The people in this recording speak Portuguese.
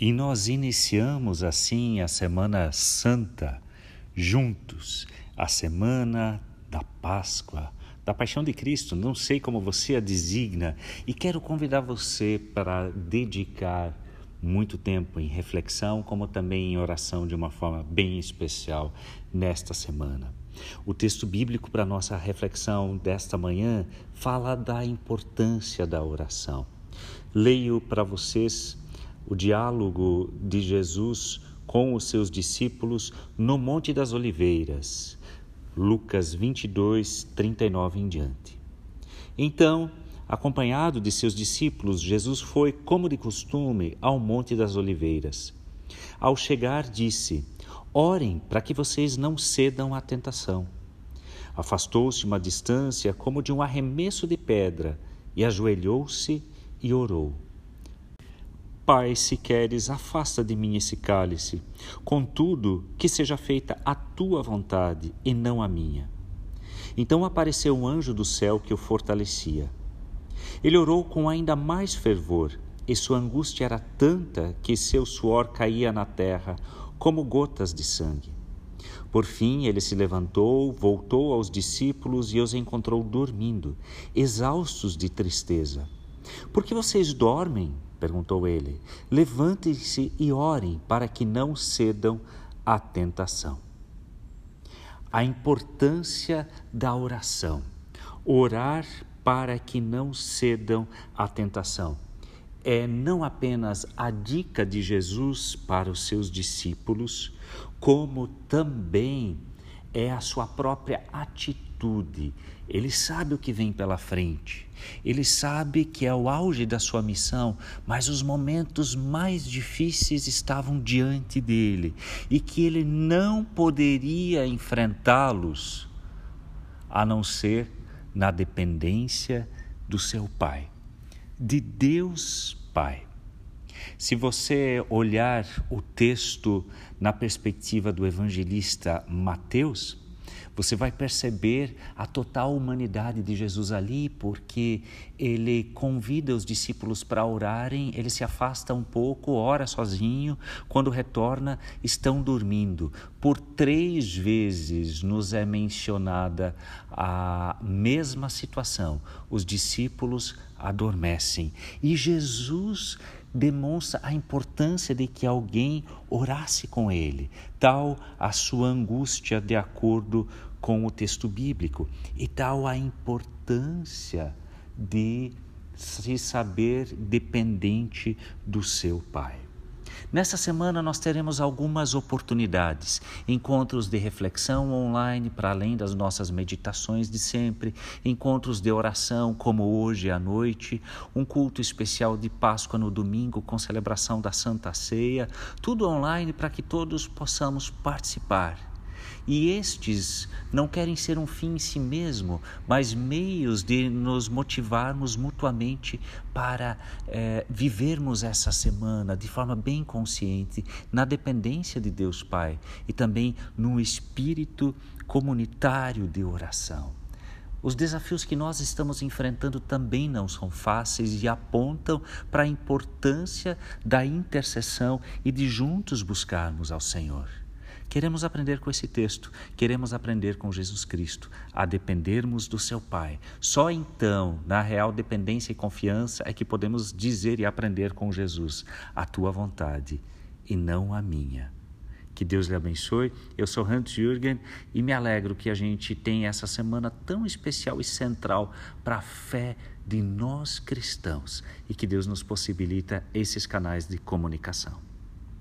E nós iniciamos assim a Semana Santa juntos, a semana da Páscoa, da Paixão de Cristo. Não sei como você a designa e quero convidar você para dedicar muito tempo em reflexão, como também em oração de uma forma bem especial nesta semana. O texto bíblico para nossa reflexão desta manhã fala da importância da oração. Leio para vocês o diálogo de Jesus com os seus discípulos no Monte das Oliveiras, Lucas 22, 39 em diante. Então, acompanhado de seus discípulos, Jesus foi, como de costume, ao Monte das Oliveiras. Ao chegar, disse: Orem para que vocês não cedam à tentação. Afastou-se uma distância como de um arremesso de pedra e ajoelhou-se e orou. Pai, se queres, afasta de mim esse cálice. Contudo, que seja feita a tua vontade e não a minha. Então apareceu um anjo do céu que o fortalecia. Ele orou com ainda mais fervor, e sua angústia era tanta que seu suor caía na terra como gotas de sangue. Por fim, ele se levantou, voltou aos discípulos e os encontrou dormindo, exaustos de tristeza. Por que vocês dormem? Perguntou ele. Levantem-se e orem para que não cedam à tentação. A importância da oração. Orar para que não cedam à tentação. É não apenas a dica de Jesus para os seus discípulos, como também é a sua própria atitude. Ele sabe o que vem pela frente. Ele sabe que é o auge da sua missão, mas os momentos mais difíceis estavam diante dele e que ele não poderia enfrentá-los a não ser na dependência do seu Pai, de Deus Pai. Se você olhar o texto na perspectiva do evangelista Mateus, você vai perceber a total humanidade de Jesus ali, porque ele convida os discípulos para orarem, ele se afasta um pouco, ora sozinho, quando retorna, estão dormindo. Por três vezes nos é mencionada a mesma situação: os discípulos adormecem. E Jesus demonstra a importância de que alguém orasse com ele, tal a sua angústia de acordo com o texto bíblico, e tal a importância de se saber dependente do seu Pai. Nessa semana nós teremos algumas oportunidades, encontros de reflexão online para além das nossas meditações de sempre, encontros de oração como hoje à noite, um culto especial de Páscoa no domingo com celebração da Santa Ceia, tudo online para que todos possamos participar e estes não querem ser um fim em si mesmo, mas meios de nos motivarmos mutuamente para é, vivermos essa semana de forma bem consciente, na dependência de Deus Pai e também no espírito comunitário de oração. Os desafios que nós estamos enfrentando também não são fáceis e apontam para a importância da intercessão e de juntos buscarmos ao Senhor. Queremos aprender com esse texto, queremos aprender com Jesus Cristo, a dependermos do seu Pai. Só então, na real dependência e confiança, é que podemos dizer e aprender com Jesus: a tua vontade e não a minha. Que Deus lhe abençoe. Eu sou Hans Jürgen e me alegro que a gente tenha essa semana tão especial e central para a fé de nós cristãos e que Deus nos possibilita esses canais de comunicação.